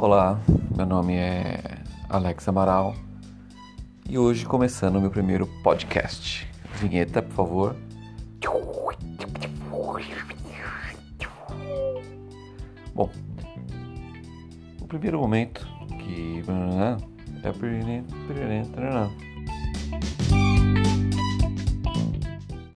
Olá, meu nome é Alex Amaral e hoje começando o meu primeiro podcast. Vinheta, por favor. Bom, o primeiro momento que né, é